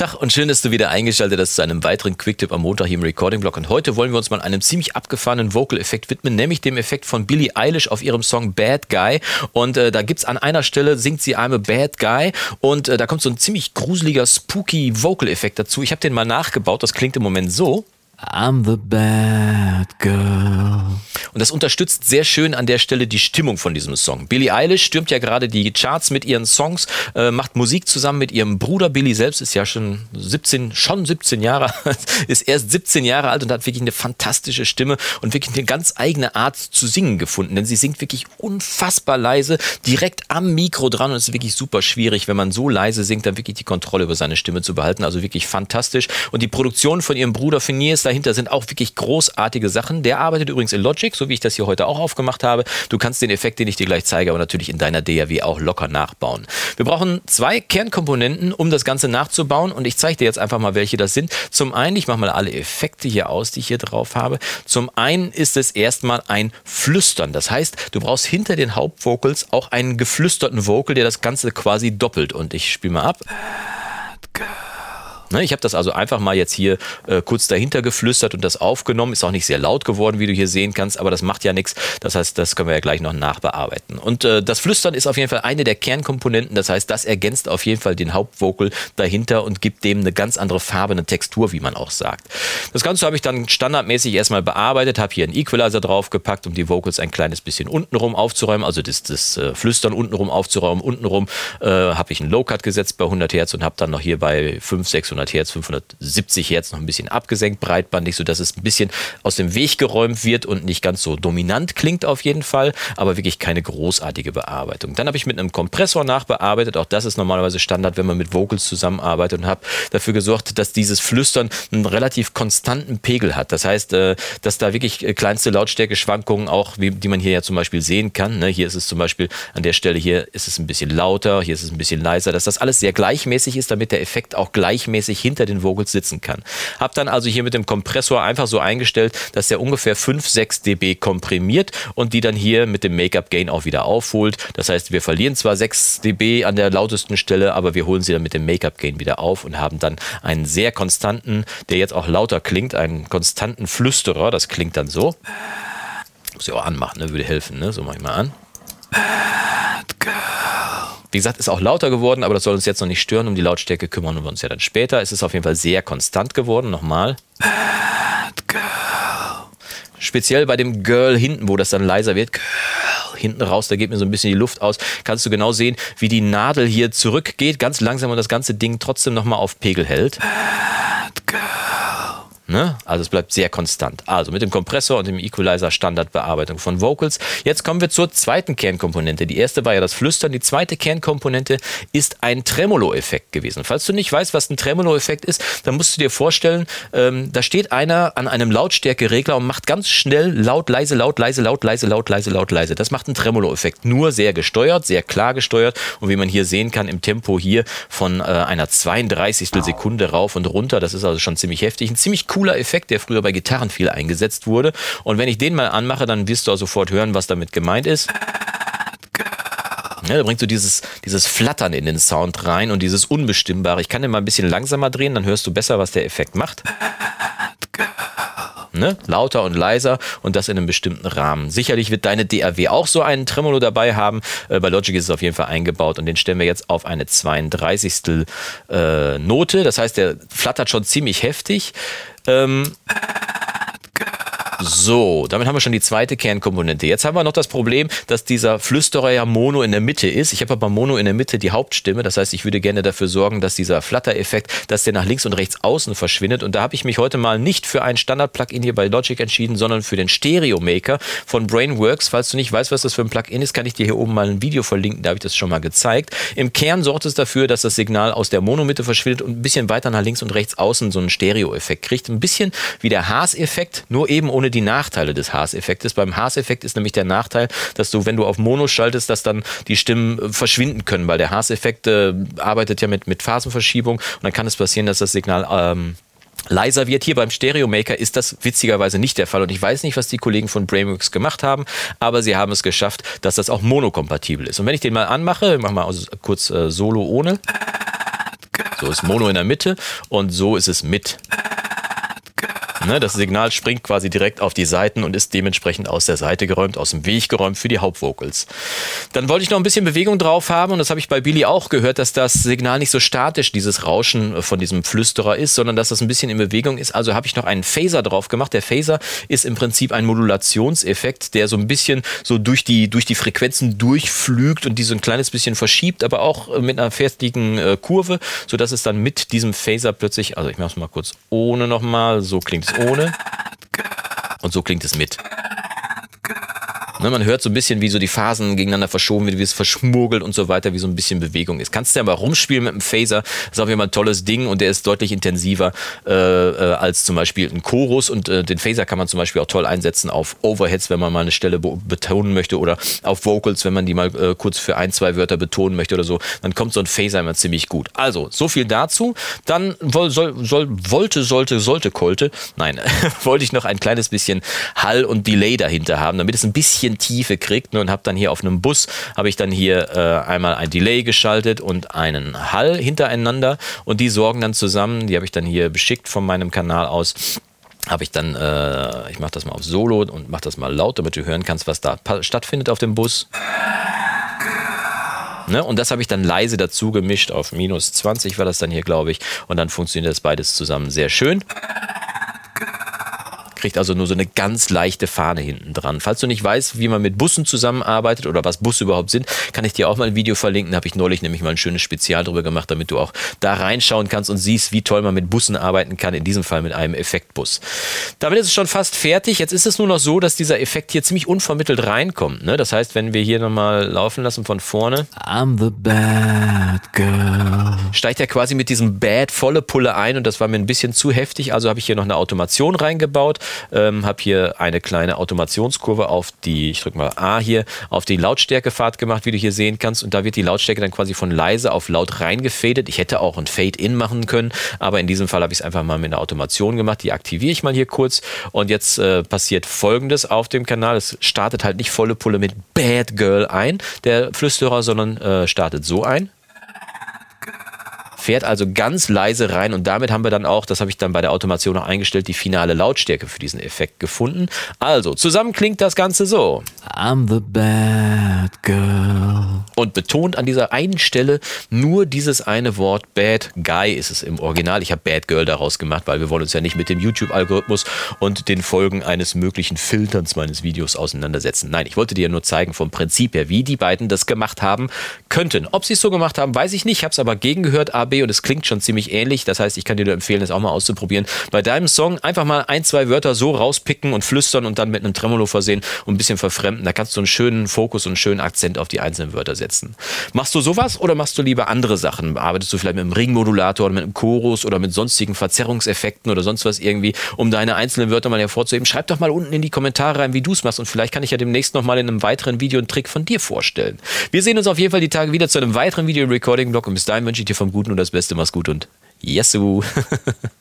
Tag und schön, dass du wieder eingeschaltet hast zu einem weiteren Quicktip am Montag hier im Recording Blog. Und heute wollen wir uns mal einem ziemlich abgefahrenen Vocal-Effekt widmen, nämlich dem Effekt von Billie Eilish auf ihrem Song Bad Guy. Und äh, da gibt's an einer Stelle, singt sie I'm a Bad Guy und äh, da kommt so ein ziemlich gruseliger, spooky Vocal-Effekt dazu. Ich habe den mal nachgebaut, das klingt im Moment so. I'm the bad girl. Und das unterstützt sehr schön an der Stelle die Stimmung von diesem Song. Billie Eilish stürmt ja gerade die Charts mit ihren Songs, äh, macht Musik zusammen mit ihrem Bruder. Billy selbst ist ja schon 17, schon 17 Jahre, ist erst 17 Jahre alt und hat wirklich eine fantastische Stimme und wirklich eine ganz eigene Art zu singen gefunden. Denn sie singt wirklich unfassbar leise, direkt am Mikro dran und es ist wirklich super schwierig, wenn man so leise singt, dann wirklich die Kontrolle über seine Stimme zu behalten. Also wirklich fantastisch. Und die Produktion von ihrem Bruder Phineas dahinter sind auch wirklich großartige Sachen. Der arbeitet übrigens in Logic, so wie ich das hier heute auch aufgemacht habe. Du kannst den Effekt, den ich dir gleich zeige, aber natürlich in deiner DAW auch locker nachbauen. Wir brauchen zwei Kernkomponenten, um das Ganze nachzubauen und ich zeige dir jetzt einfach mal, welche das sind. Zum einen, ich mache mal alle Effekte hier aus, die ich hier drauf habe. Zum einen ist es erstmal ein Flüstern. Das heißt, du brauchst hinter den Hauptvocals auch einen geflüsterten Vocal, der das Ganze quasi doppelt. Und ich spiele mal ab. Bad girl. Ne, ich habe das also einfach mal jetzt hier äh, kurz dahinter geflüstert und das aufgenommen. Ist auch nicht sehr laut geworden, wie du hier sehen kannst, aber das macht ja nichts. Das heißt, das können wir ja gleich noch nachbearbeiten. Und äh, das Flüstern ist auf jeden Fall eine der Kernkomponenten. Das heißt, das ergänzt auf jeden Fall den Hauptvocal dahinter und gibt dem eine ganz andere Farbe, eine Textur, wie man auch sagt. Das Ganze habe ich dann standardmäßig erstmal bearbeitet, habe hier einen Equalizer draufgepackt, um die Vocals ein kleines bisschen untenrum aufzuräumen, also das, das äh, Flüstern untenrum aufzuräumen. Untenrum äh, habe ich einen Low-Cut gesetzt bei 100 Hertz und habe dann noch hier bei 500, 600 500 Hertz, 570 Hertz noch ein bisschen abgesenkt, breitbandig, sodass es ein bisschen aus dem Weg geräumt wird und nicht ganz so dominant klingt auf jeden Fall, aber wirklich keine großartige Bearbeitung. Dann habe ich mit einem Kompressor nachbearbeitet, auch das ist normalerweise Standard, wenn man mit Vocals zusammenarbeitet und habe dafür gesorgt, dass dieses Flüstern einen relativ konstanten Pegel hat. Das heißt, äh, dass da wirklich äh, kleinste Lautstärke-Schwankungen auch, die man hier ja zum Beispiel sehen kann. Ne? Hier ist es zum Beispiel an der Stelle hier ist es ein bisschen lauter, hier ist es ein bisschen leiser, dass das alles sehr gleichmäßig ist, damit der Effekt auch gleichmäßig ich hinter den Vocals sitzen kann. Habe dann also hier mit dem Kompressor einfach so eingestellt, dass der ungefähr 5, 6 dB komprimiert und die dann hier mit dem Make-up Gain auch wieder aufholt. Das heißt, wir verlieren zwar 6 dB an der lautesten Stelle, aber wir holen sie dann mit dem Make-up Gain wieder auf und haben dann einen sehr konstanten, der jetzt auch lauter klingt, einen konstanten Flüsterer. Das klingt dann so. Muss ich auch anmachen, ne? würde helfen. Ne? So mache ich mal an. Wie gesagt, ist auch lauter geworden, aber das soll uns jetzt noch nicht stören. Um die Lautstärke kümmern wir uns ja dann später. Es ist auf jeden Fall sehr konstant geworden. Nochmal. Bad Girl. Speziell bei dem Girl hinten, wo das dann leiser wird. Girl hinten raus, da geht mir so ein bisschen die Luft aus. Kannst du genau sehen, wie die Nadel hier zurückgeht, ganz langsam und das ganze Ding trotzdem nochmal auf Pegel hält. Bad Girl. Ne? Also es bleibt sehr konstant. Also mit dem Kompressor und dem Equalizer Standardbearbeitung von Vocals. Jetzt kommen wir zur zweiten Kernkomponente. Die erste war ja das Flüstern. Die zweite Kernkomponente ist ein Tremolo-Effekt gewesen. Falls du nicht weißt, was ein Tremolo-Effekt ist, dann musst du dir vorstellen, ähm, da steht einer an einem Lautstärkeregler und macht ganz schnell laut, leise, laut, leise, laut, leise, laut, leise, laut, leise. Das macht ein Tremolo-Effekt. Nur sehr gesteuert, sehr klar gesteuert. Und wie man hier sehen kann, im Tempo hier von äh, einer 32. Sekunde rauf und runter. Das ist also schon ziemlich heftig. Ein ziemlich cool cooler Effekt, der früher bei Gitarren viel eingesetzt wurde. Und wenn ich den mal anmache, dann wirst du auch sofort hören, was damit gemeint ist. Ja, da bringst du dieses, dieses Flattern in den Sound rein und dieses Unbestimmbare. Ich kann den mal ein bisschen langsamer drehen, dann hörst du besser, was der Effekt macht. Ne? Lauter und leiser und das in einem bestimmten Rahmen. Sicherlich wird deine DAW auch so einen Tremolo dabei haben. Äh, bei Logic ist es auf jeden Fall eingebaut und den stellen wir jetzt auf eine 32. Äh, Note. Das heißt, der flattert schon ziemlich heftig. Ähm, so, damit haben wir schon die zweite Kernkomponente. Jetzt haben wir noch das Problem, dass dieser Flüsterer ja Mono in der Mitte ist. Ich habe aber Mono in der Mitte die Hauptstimme. Das heißt, ich würde gerne dafür sorgen, dass dieser Flutter-Effekt, dass der nach links und rechts außen verschwindet. Und da habe ich mich heute mal nicht für ein Standard-Plugin hier bei Logic entschieden, sondern für den Stereo Maker von Brainworks. Falls du nicht weißt, was das für ein Plugin ist, kann ich dir hier oben mal ein Video verlinken. Da habe ich das schon mal gezeigt. Im Kern sorgt es dafür, dass das Signal aus der Mono-Mitte verschwindet und ein bisschen weiter nach links und rechts außen so einen Stereo-Effekt kriegt. Ein bisschen wie der Haas-Effekt, nur eben ohne die Nachteile des Haas-Effektes. Beim Haas-Effekt ist nämlich der Nachteil, dass du, wenn du auf Mono schaltest, dass dann die Stimmen äh, verschwinden können, weil der Haas-Effekt äh, arbeitet ja mit, mit Phasenverschiebung und dann kann es passieren, dass das Signal ähm, leiser wird. Hier beim Stereo Maker ist das witzigerweise nicht der Fall. Und ich weiß nicht, was die Kollegen von Brainworks gemacht haben, aber sie haben es geschafft, dass das auch monokompatibel ist. Und wenn ich den mal anmache, ich mache mal kurz äh, Solo ohne. So ist Mono in der Mitte und so ist es mit. Ne, das Signal springt quasi direkt auf die Seiten und ist dementsprechend aus der Seite geräumt, aus dem Weg geräumt für die Hauptvocals. Dann wollte ich noch ein bisschen Bewegung drauf haben und das habe ich bei Billy auch gehört, dass das Signal nicht so statisch, dieses Rauschen von diesem Flüsterer ist, sondern dass das ein bisschen in Bewegung ist. Also habe ich noch einen Phaser drauf gemacht. Der Phaser ist im Prinzip ein Modulationseffekt, der so ein bisschen so durch die, durch die Frequenzen durchflügt und die so ein kleines bisschen verschiebt, aber auch mit einer fertigen äh, Kurve, sodass es dann mit diesem Phaser plötzlich, also ich mache es mal kurz ohne nochmal, so klingt es ohne. Und so klingt es mit. Ne, man hört so ein bisschen, wie so die Phasen gegeneinander verschoben wird, wie es verschmuggelt und so weiter, wie so ein bisschen Bewegung ist. Kannst du ja mal rumspielen mit dem Phaser. Das ist auf jeden Fall ein tolles Ding und der ist deutlich intensiver äh, äh, als zum Beispiel ein Chorus. Und äh, den Phaser kann man zum Beispiel auch toll einsetzen auf Overheads, wenn man mal eine Stelle betonen möchte oder auf Vocals, wenn man die mal äh, kurz für ein, zwei Wörter betonen möchte oder so. Dann kommt so ein Phaser immer ziemlich gut. Also, so viel dazu. Dann soll, soll, wollte, sollte, sollte, kolte. Nein, wollte ich noch ein kleines bisschen Hall und Delay dahinter haben, damit es ein bisschen bisschen Tiefe kriegt. Ne, und habe dann hier auf einem Bus, habe ich dann hier äh, einmal ein Delay geschaltet und einen Hall hintereinander. Und die sorgen dann zusammen, die habe ich dann hier beschickt von meinem Kanal aus habe ich dann, äh, ich mache das mal auf Solo und mache das mal laut, damit du hören kannst, was da stattfindet auf dem Bus. Ne? Und das habe ich dann leise dazu gemischt, auf minus 20 war das dann hier, glaube ich. Und dann funktioniert das beides zusammen sehr schön kriegt also nur so eine ganz leichte Fahne hinten dran. Falls du nicht weißt, wie man mit Bussen zusammenarbeitet oder was Busse überhaupt sind, kann ich dir auch mal ein Video verlinken. Da habe ich neulich nämlich mal ein schönes Spezial drüber gemacht, damit du auch da reinschauen kannst und siehst, wie toll man mit Bussen arbeiten kann. In diesem Fall mit einem Effektbus. Damit ist es schon fast fertig. Jetzt ist es nur noch so, dass dieser Effekt hier ziemlich unvermittelt reinkommt. Ne? Das heißt, wenn wir hier nochmal laufen lassen von vorne. I'm the bad girl. Steigt er quasi mit diesem Bad volle Pulle ein und das war mir ein bisschen zu heftig. Also habe ich hier noch eine Automation reingebaut ähm, habe hier eine kleine Automationskurve auf die, ich drücke mal A hier, auf die Lautstärkefahrt gemacht, wie du hier sehen kannst. Und da wird die Lautstärke dann quasi von leise auf laut reingefadet. Ich hätte auch ein Fade-In machen können, aber in diesem Fall habe ich es einfach mal mit einer Automation gemacht. Die aktiviere ich mal hier kurz. Und jetzt äh, passiert folgendes auf dem Kanal. Es startet halt nicht volle Pulle mit Bad Girl ein, der Flüsterer, sondern äh, startet so ein fährt also ganz leise rein und damit haben wir dann auch, das habe ich dann bei der Automation noch eingestellt, die finale Lautstärke für diesen Effekt gefunden. Also, zusammen klingt das Ganze so. I'm the bad girl. Und betont an dieser einen Stelle nur dieses eine Wort Bad Guy ist es im Original. Ich habe Bad Girl daraus gemacht, weil wir wollen uns ja nicht mit dem YouTube-Algorithmus und den Folgen eines möglichen Filterns meines Videos auseinandersetzen. Nein, ich wollte dir nur zeigen vom Prinzip her, wie die beiden das gemacht haben könnten. Ob sie es so gemacht haben, weiß ich nicht. Ich habe es aber gegengehört, Und es klingt schon ziemlich ähnlich. Das heißt, ich kann dir nur empfehlen, das auch mal auszuprobieren. Bei deinem Song einfach mal ein, zwei Wörter so rauspicken und flüstern und dann mit einem Tremolo versehen und ein bisschen verfremden. Da kannst du einen schönen Fokus und einen schönen Akzent auf die einzelnen Wörter setzen. Machst du sowas oder machst du lieber andere Sachen? Arbeitest du vielleicht mit einem Ringmodulator oder mit einem Chorus oder mit sonstigen Verzerrungseffekten oder sonst was irgendwie, um deine einzelnen Wörter mal hervorzuheben? Schreib doch mal unten in die Kommentare rein, wie du es machst und vielleicht kann ich ja demnächst noch mal in einem weiteren Video einen Trick von dir vorstellen. Wir sehen uns auf jeden Fall die Tage wieder zu einem weiteren Video-Recording-Blog und bis dahin wünsche ich dir vom Guten und das Beste. Mach's gut und Yassou!